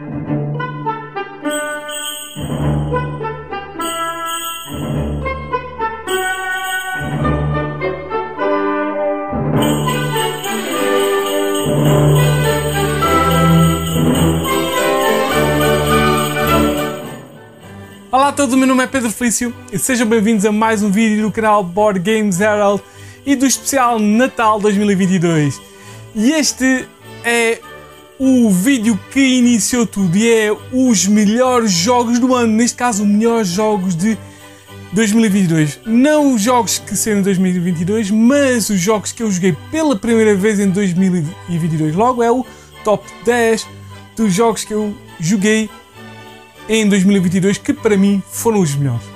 Olá a todos, o meu nome é Pedro Felício e sejam bem-vindos a mais um vídeo do canal Board Games Herald e do especial Natal 2022. E este é o vídeo que iniciou tudo e é os melhores jogos do ano, neste caso, os melhores jogos de 2022. Não os jogos que saíram em 2022, mas os jogos que eu joguei pela primeira vez em 2022. Logo é o top 10 dos jogos que eu joguei em 2022 que para mim foram os melhores.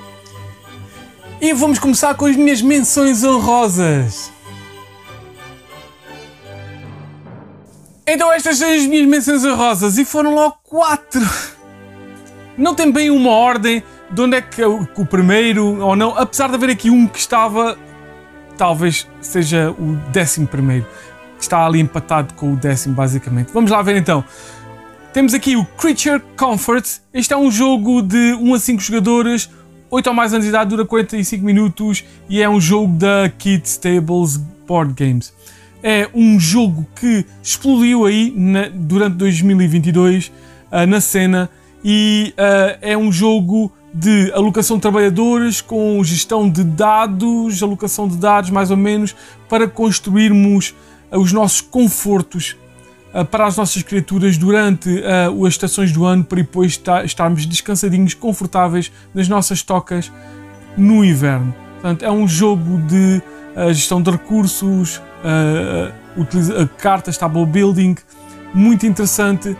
E vamos começar com as minhas menções honrosas. Então estas são as minhas menções honrosas e foram logo quatro. Não tem bem uma ordem de onde é que é o primeiro ou não, apesar de haver aqui um que estava, talvez seja o décimo primeiro, que está ali empatado com o décimo basicamente. Vamos lá ver então. Temos aqui o Creature Comfort. Este é um jogo de 1 a 5 jogadores, 8 ou mais anos de idade, dura 45 minutos e é um jogo da Kids Tables Board Games. É um jogo que explodiu aí na, durante 2022 uh, na cena e uh, é um jogo de alocação de trabalhadores com gestão de dados, alocação de dados mais ou menos, para construirmos uh, os nossos confortos para as nossas criaturas durante uh, as estações do ano, para depois estarmos descansadinhos, confortáveis nas nossas tocas no inverno. Portanto, é um jogo de gestão de recursos, utiliza cartas, table building, muito interessante,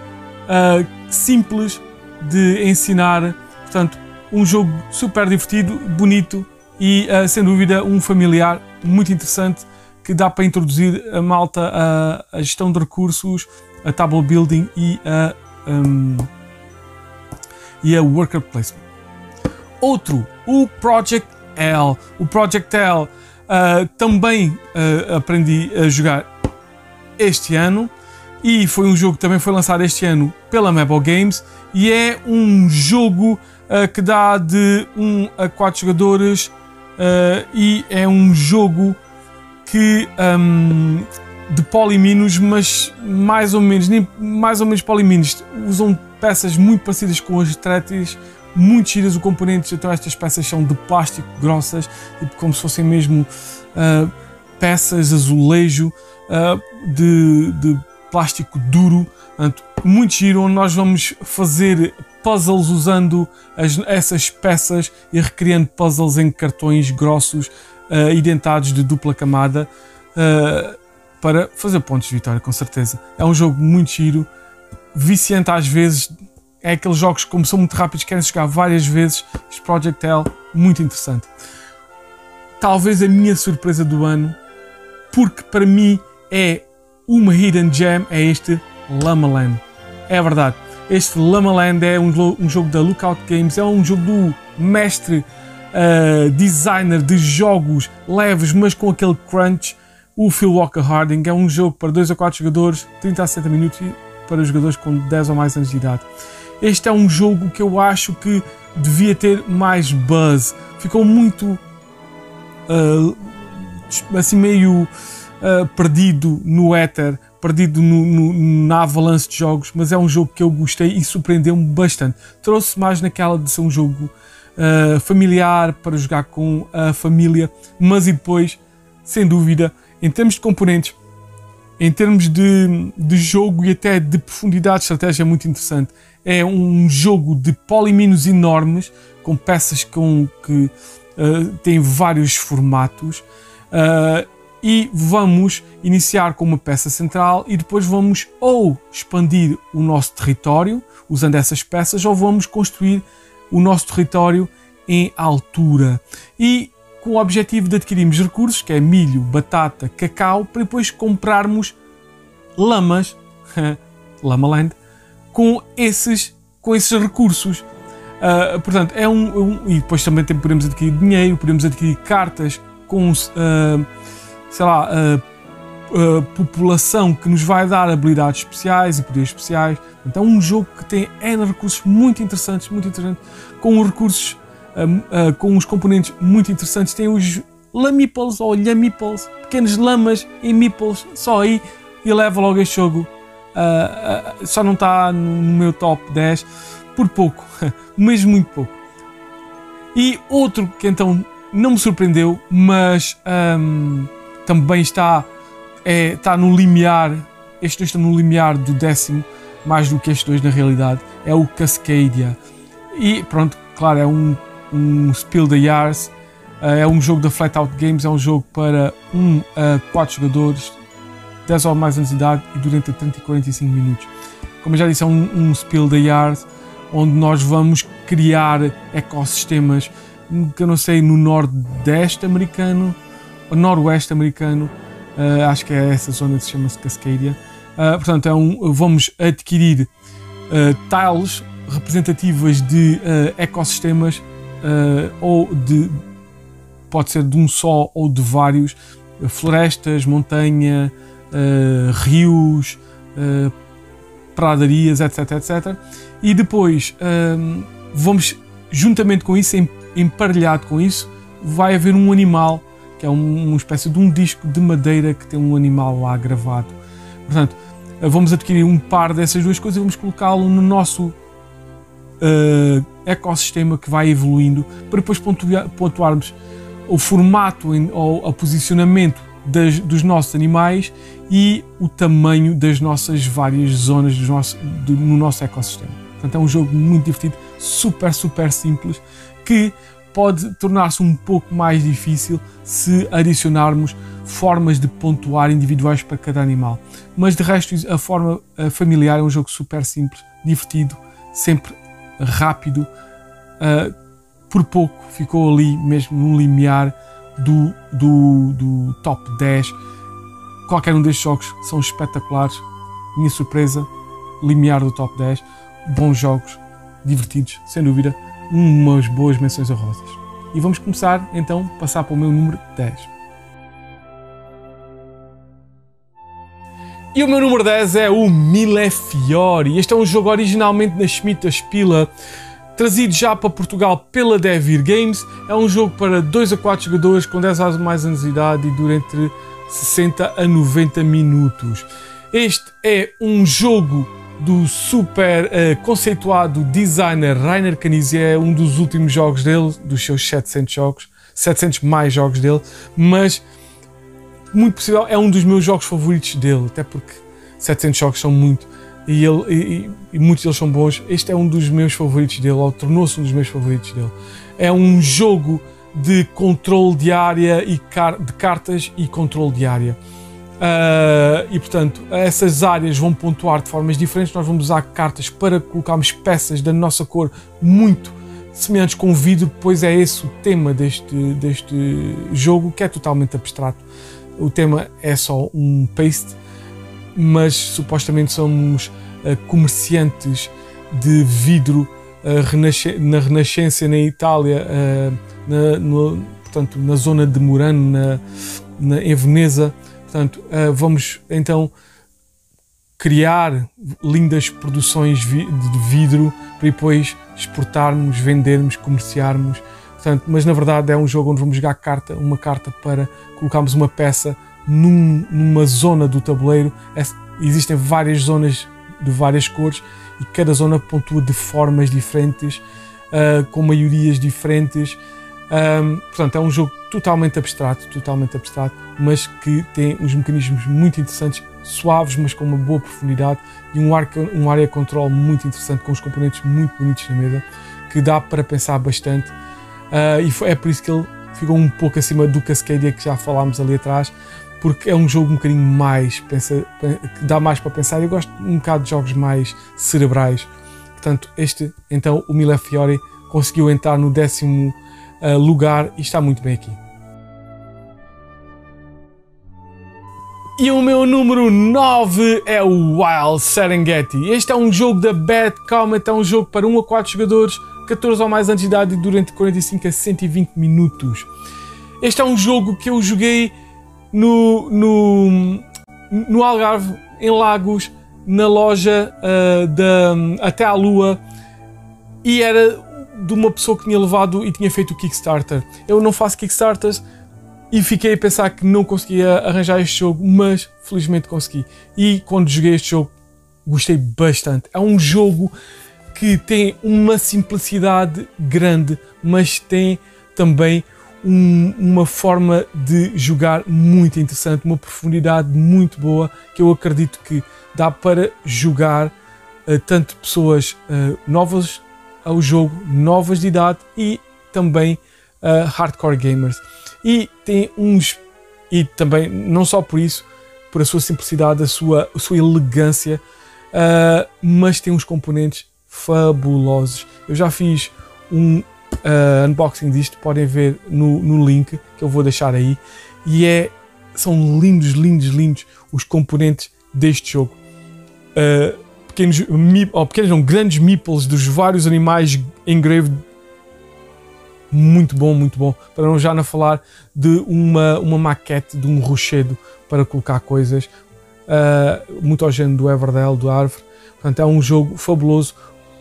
simples de ensinar. Portanto, um jogo super divertido, bonito e, sem dúvida, um familiar muito interessante que dá para introduzir a malta a, a gestão de recursos, a table building e a, um, e a worker placement. Outro, o Project L. O Project L uh, também uh, aprendi a jogar este ano e foi um jogo que também foi lançado este ano pela Mabel Games e é um jogo uh, que dá de 1 a 4 jogadores e é um jogo que um, de poliminos, mas mais ou menos, nem mais ou menos poliminos, usam peças muito parecidas com as Tretis, muito giras o componente, então estas peças são de plástico grossas, tipo como se fossem mesmo uh, peças azulejo uh, de, de plástico duro, portanto, muito giro, onde nós vamos fazer puzzles usando as, essas peças e recriando puzzles em cartões grossos uh, identados de dupla camada uh, para fazer pontos de vitória, com certeza. É um jogo muito giro, viciante às vezes. É aqueles jogos que, como são muito rápidos, querem jogar várias vezes. Este Project L, muito interessante. Talvez a minha surpresa do ano, porque para mim é uma hidden gem, é este Lama Land. É verdade. Este Lama Land é um, um jogo da Lookout Games, é um jogo do mestre uh, designer de jogos leves, mas com aquele crunch, o Phil Walker Harding. É um jogo para 2 a 4 jogadores, 30 a 60 minutos para jogadores com 10 ou mais anos de idade. Este é um jogo que eu acho que devia ter mais buzz. Ficou muito uh, assim meio uh, perdido no éter, perdido no, no, na avalanche de jogos, mas é um jogo que eu gostei e surpreendeu-me bastante. Trouxe mais naquela de ser um jogo uh, familiar, para jogar com a família, mas e depois, sem dúvida, em termos de componentes, em termos de, de jogo e até de profundidade de estratégia, é muito interessante. É um jogo de poliminos enormes, com peças com, que uh, têm vários formatos. Uh, e vamos iniciar com uma peça central e depois vamos ou expandir o nosso território usando essas peças ou vamos construir o nosso território em altura. E com o objetivo de adquirirmos recursos, que é milho, batata, cacau, para depois comprarmos lamas, Lamaland, com esses, com esses recursos. Uh, portanto, é um, um, E depois também podemos adquirir dinheiro, podemos adquirir cartas com, uh, sei lá, uh, população que nos vai dar habilidades especiais e poderes especiais. Então é um jogo que tem N recursos muito interessantes, muito interessantes, com recursos, com os componentes muito interessantes. Tem os Lamiples ou Lhamiples, pequenos lamas e meeples, só aí eleva logo este jogo. Só não está no meu top 10 por pouco, mesmo muito pouco. E outro que então não me surpreendeu, mas um, também está, é, está no limiar, este dois está no limiar do décimo, mais do que estes dois na realidade, é o Cascadia. E pronto, claro, é um, um Spill the Yars, uh, é um jogo da Flatout Games, é um jogo para 1 um a 4 jogadores, 10 ou mais anos de idade e durante 30 e 45 minutos. Como eu já disse, é um, um Spill the Yars, onde nós vamos criar ecossistemas que eu não sei, no nordeste americano, ou noroeste americano, uh, acho que é essa zona que se chama -se Cascadia. Uh, portanto, é um, vamos adquirir uh, tiles representativas de ecossistemas ou de pode ser de um só ou de vários florestas, montanha, rios, pradarias, etc, etc. E depois vamos juntamente com isso emparelhado com isso, vai haver um animal, que é um, uma espécie de um disco de madeira que tem um animal lá gravado. Portanto, vamos adquirir um par dessas duas coisas e vamos colocá-lo no nosso uh, ecossistema que vai evoluindo para depois pontuarmos o formato ou o posicionamento das, dos nossos animais e o tamanho das nossas várias zonas do nosso, do, no nosso ecossistema. Portanto, é um jogo muito divertido, super, super simples, que pode tornar-se um pouco mais difícil se adicionarmos formas de pontuar individuais para cada animal. Mas de resto, a forma familiar é um jogo super simples, divertido, sempre rápido. Uh, por pouco ficou ali mesmo no limiar do, do, do top 10. Qualquer um destes jogos são espetaculares. Minha surpresa, limiar do top 10. Bons jogos, divertidos, sem dúvida umas boas menções honrosas. E vamos começar então a passar para o meu número 10. E o meu número 10 é o Millefiori. Este é um jogo originalmente na Schmidt Spila, trazido já para Portugal pela Devir Games. É um jogo para 2 a 4 jogadores com 10 a mais anos de idade e dura entre 60 a 90 minutos. Este é um jogo do super uh, conceituado designer Rainer Knizia, é um dos últimos jogos dele, dos seus 700 jogos, 700 mais jogos dele, mas muito possível é um dos meus jogos favoritos dele, até porque 700 jogos são muito e, ele, e, e muitos deles são bons. Este é um dos meus favoritos dele, ou tornou-se um dos meus favoritos dele. É um jogo de controle de área e car de cartas e controle de área. Uh, e portanto, essas áreas vão pontuar de formas diferentes. Nós vamos usar cartas para colocarmos peças da nossa cor muito semelhantes com vidro, pois é esse o tema deste, deste jogo, que é totalmente abstrato. O tema é só um paste, mas supostamente somos uh, comerciantes de vidro uh, na Renascença, na Itália, na, no, portanto, na zona de Murano, na, na, em Veneza Portanto, vamos então criar lindas produções de vidro para depois exportarmos, vendermos, comerciarmos. Portanto, mas na verdade é um jogo onde vamos jogar carta, uma carta para colocarmos uma peça num, numa zona do tabuleiro. É, existem várias zonas de várias cores e cada zona pontua de formas diferentes, uh, com maiorias diferentes. Um, portanto, é um jogo totalmente abstrato, totalmente abstrato, mas que tem uns mecanismos muito interessantes, suaves, mas com uma boa profundidade e um, ar, um área de controle muito interessante, com os componentes muito bonitos na mesa, que dá para pensar bastante. Uh, e foi, é por isso que ele ficou um pouco acima do Cascadia que já falámos ali atrás, porque é um jogo um bocadinho mais, pensa, que dá mais para pensar. Eu gosto um bocado de jogos mais cerebrais. Portanto, este, então, o Mille Fiore conseguiu entrar no décimo uh, lugar e está muito bem aqui. E o meu número 9 é o Wild Serengeti. Este é um jogo da Bad Comet, é um jogo para 1 a 4 jogadores, 14 ou mais anos de idade e durante 45 a 120 minutos. Este é um jogo que eu joguei no, no, no Algarve, em Lagos, na loja uh, da Até à Lua, e era de uma pessoa que tinha levado e tinha feito o Kickstarter. Eu não faço Kickstarters e fiquei a pensar que não conseguia arranjar este jogo, mas felizmente consegui. E quando joguei este jogo, gostei bastante. É um jogo que tem uma simplicidade grande, mas tem também um, uma forma de jogar muito interessante, uma profundidade muito boa que eu acredito que dá para jogar uh, tanto pessoas uh, novas ao jogo, novas de idade e também uh, hardcore gamers. E tem uns e também não só por isso, por a sua simplicidade, a sua, a sua elegância, mas tem uns componentes fabulosos. Eu já fiz um uh, unboxing disto, podem ver no, no link que eu vou deixar aí. E é, são lindos, lindos, lindos os componentes deste jogo. Uh, pequenos, ou pequenos, não, grandes meeples dos vários animais engraved. Muito bom, muito bom. Para não já não falar de uma, uma maquete de um rochedo para colocar coisas. Uh, muito ao género do Everdell, do Árvore. Portanto, é um jogo fabuloso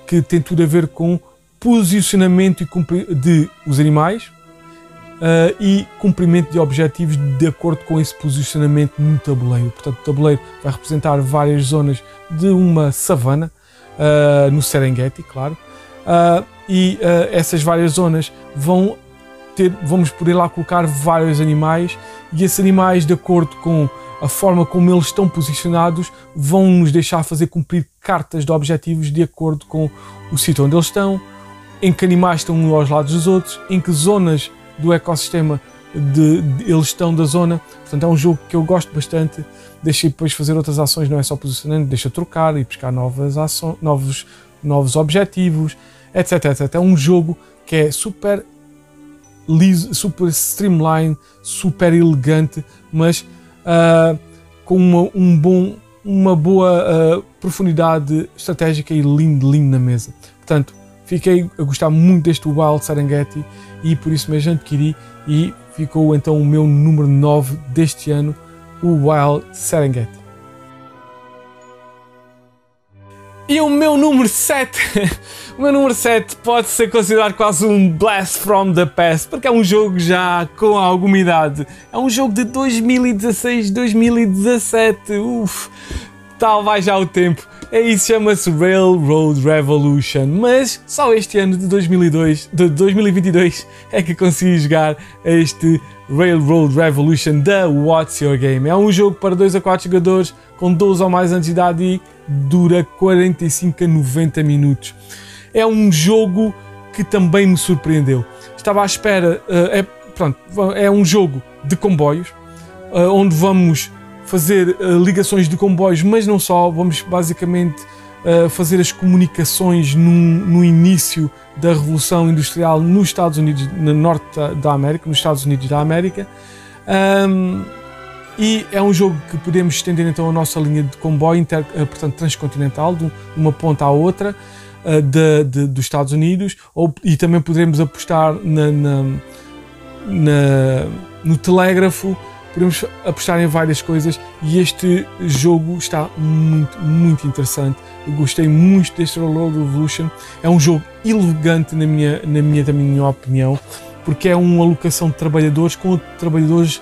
que tem tudo a ver com posicionamento de os animais uh, e cumprimento de objetivos de acordo com esse posicionamento no tabuleiro. Portanto, o tabuleiro vai representar várias zonas de uma savana, uh, no Serengeti, claro, uh, e essas várias zonas vão ter, vamos poder lá colocar vários animais e esses animais, de acordo com a forma como eles estão posicionados, vão nos deixar fazer cumprir cartas de objetivos de acordo com o sítio onde eles estão, em que animais estão uns aos lados dos outros, em que zonas do ecossistema de, de, eles estão da zona. Portanto, é um jogo que eu gosto bastante. Deixa depois fazer outras ações, não é só posicionando, deixa trocar e buscar novas ações, novos, novos objetivos, etc, etc. É um jogo que é super liso, super streamline, super elegante, mas uh, com uma, um bom, uma boa uh, profundidade estratégica e lindo, lindo na mesa. Portanto, Fiquei a gostar muito deste Wild Serengeti e por isso mesmo adquiri e ficou então o meu número 9 deste ano, o Wild Serengeti. E o meu número 7, o meu número 7 pode ser considerado quase um Blast from the Past, porque é um jogo já com alguma idade. É um jogo de 2016, 2017. Uf, tal vai já o tempo. É isso, chama-se Railroad Revolution, mas só este ano de 2002, de 2022 é que consegui jogar este Railroad Revolution da What's Your Game. É um jogo para 2 a 4 jogadores com 12 ou mais anos de idade e dura 45 a 90 minutos. É um jogo que também me surpreendeu. Estava à espera, uh, é, pronto, é um jogo de comboios, uh, onde vamos fazer uh, ligações de comboios, mas não só, vamos basicamente uh, fazer as comunicações num, no início da Revolução Industrial nos Estados Unidos, no norte da, América, nos Estados Unidos da América. Um, e é um jogo que podemos estender então a nossa linha de comboio, inter, uh, portanto transcontinental, de uma ponta à outra de, de, dos Estados Unidos, ou, e também poderemos apostar na, na, na no telégrafo podemos apostar em várias coisas e este jogo está muito, muito interessante. Eu gostei muito deste Railroad Revolution. É um jogo elegante na minha, na minha, na minha opinião, porque é uma alocação de trabalhadores com trabalhadores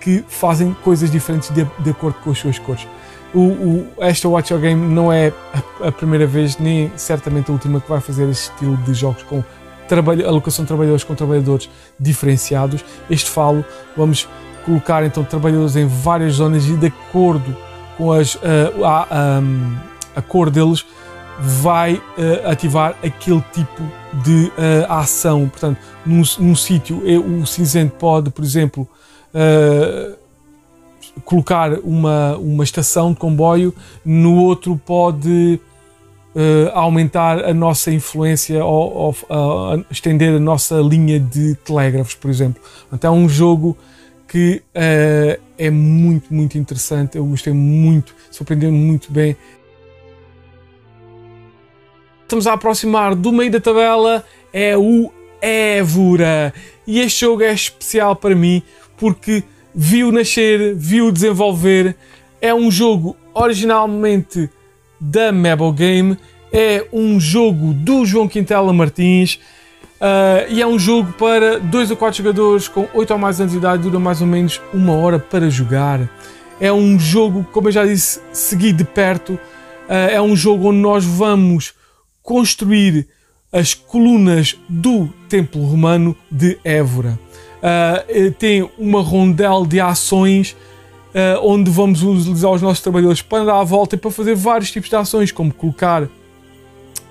que fazem coisas diferentes de, de acordo com as suas cores. O, o, esta Watch Your Game não é a, a, primeira vez, nem certamente a última que vai fazer este estilo de jogos com trabalho, alocação de trabalhadores com trabalhadores diferenciados. Este falo, vamos colocar então trabalhadores em várias zonas e de acordo com as, uh, a, um, a cor deles vai uh, ativar aquele tipo de uh, ação. Portanto, num, num sítio o cinzento pode, por exemplo, colocar uma, uma estação de comboio, no outro pode aumentar a nossa influência ou, ou estender a nossa linha de telégrafos, por exemplo. Então é um jogo que uh, é muito, muito interessante. Eu gostei muito, surpreendeu-me muito bem. Estamos a aproximar do meio da tabela, é o Évora. E este jogo é especial para mim porque viu nascer, viu desenvolver É um jogo originalmente da Mabel Game, é um jogo do João Quintela Martins uh, e é um jogo para 2 a 4 jogadores com 8 ou mais anos de idade, dura mais ou menos uma hora para jogar. É um jogo, como eu já disse, seguir de perto. Uh, é um jogo onde nós vamos construir as colunas do Templo Romano de Évora. Uh, tem uma rondel de ações onde vamos utilizar os nossos trabalhadores para dar a volta e para fazer vários tipos de ações, como colocar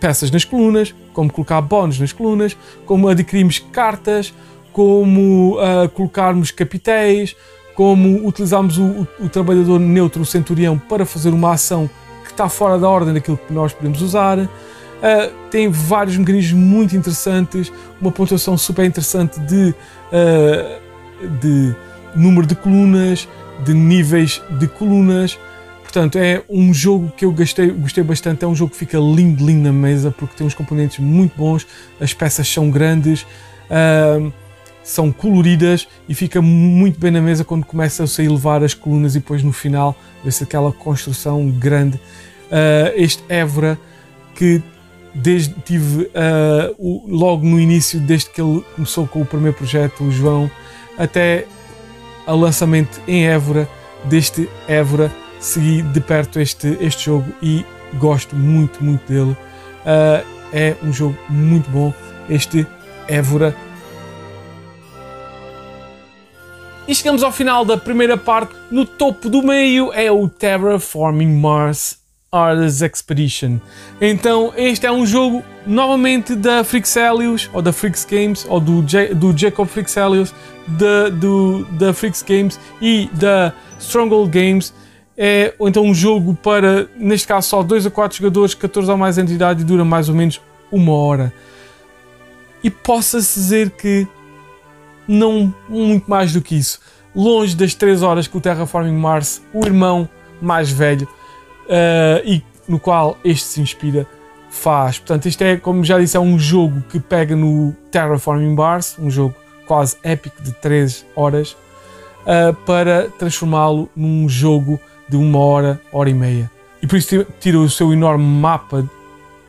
peças nas colunas, como colocar bónus nas colunas, como adquirirmos cartas, como uh, colocarmos capitéis, como utilizarmos o, o, o, trabalhador neutro, o centurião, para fazer uma ação que está fora da ordem daquilo que nós podemos usar. Uh, tem vários mecanismos muito interessantes, uma pontuação super interessante de, uh, de número de colunas, de níveis de colunas. Portanto, é um jogo que eu gostei, gostei bastante. É um jogo que fica lindo, lindo na mesa porque tem uns componentes muito bons, as peças são grandes, uh, são coloridas e fica muito bem na mesa quando começa a elevar as colunas e depois no final vê-se aquela construção grande. Uh, este Évora que desde tive uh, o, logo no início, desde que ele começou com o primeiro projeto, o João, até ao lançamento em Évora deste Évora. Segui de perto este, este jogo e gosto muito, muito dele. Uh, é um jogo muito bom, este Évora. E chegamos ao final da primeira parte. No topo do meio é o Terraforming Mars Ars Expedition. Então, este é um jogo novamente da Frixelius, ou da Frix Games, ou do, J do Jacob Frixelius, da, do, da Frix Games e da Stronghold Games. É então um jogo para, neste caso, só 2 a 4 jogadores, 14 ou mais entidade e dura mais ou menos uma hora. E possa-se dizer que não muito mais do que isso. Longe das 3 horas que o Terraforming Mars, o irmão mais velho, uh, e no qual este se inspira, faz. Portanto, isto é, como já disse, é um jogo que pega no Terraforming Mars, um jogo quase épico de 3 horas, uh, para transformá-lo num jogo de uma hora, hora e meia. E por isso tira o seu enorme mapa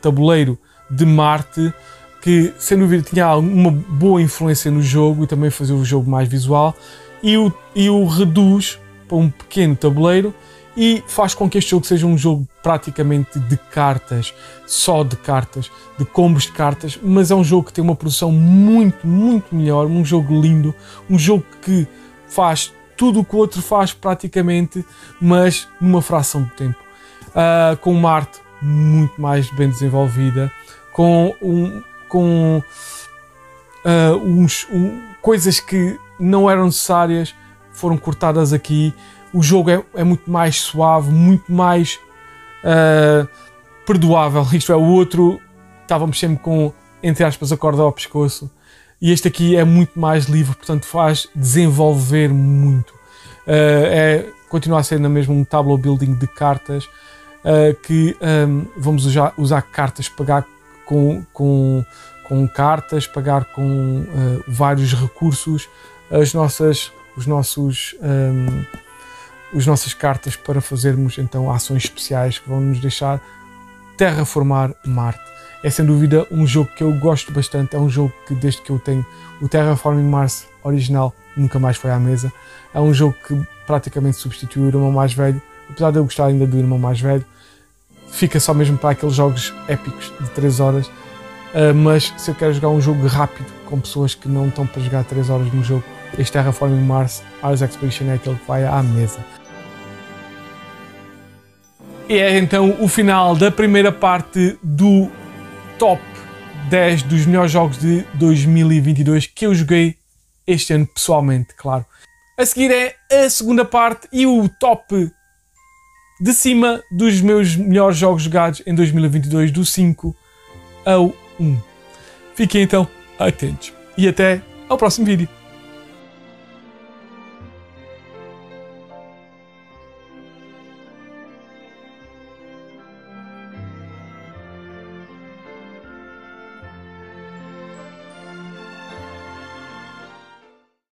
tabuleiro de Marte, que sem dúvida tinha uma boa influência no jogo e também fazia o jogo mais visual, e o, e o reduz para um pequeno tabuleiro e faz com que este jogo seja um jogo praticamente de cartas, só de cartas, de combos de cartas, mas é um jogo que tem uma produção muito, muito melhor, um jogo lindo, um jogo que faz tudo o que o outro faz praticamente, mas numa fração de tempo. Uh, com uma arte muito mais bem desenvolvida, com, um, com uh, uns, um, coisas que não eram necessárias foram cortadas aqui o jogo é, é muito mais suave, muito mais uh, perdoável. Isto é, o outro estávamos sempre com, entre aspas, a corda ao pescoço. E este aqui é muito mais livre, portanto faz desenvolver muito. Uh, é, continua a ser na mesma um tableau building de cartas uh, que um, vamos usar, usar cartas, pagar com, com, com cartas, pagar com uh, vários recursos, as nossas, os nossos um, as nossas cartas para fazermos então ações especiais que vão nos deixar terraformar Marte. É sem dúvida um jogo que eu gosto bastante, é um jogo que desde que eu tenho o Terraforming Mars original nunca mais foi à mesa. É um jogo que praticamente substituiu o irmão mais velho, apesar de eu gostar ainda do irmão mais velho, fica só mesmo para aqueles jogos épicos de 3 horas. Uh, mas se eu quero jogar um jogo rápido com pessoas que não estão para jogar 3 horas no jogo, este Terraforming Mars Ars Expedition é aquele que vai à mesa. E é então o final da primeira parte do top 10 dos melhores jogos de 2022 que eu joguei este ano pessoalmente, claro. A seguir é a segunda parte e o top de cima dos meus melhores jogos jogados em 2022, do 5 ao 1. Fiquem então atentos e até ao próximo vídeo.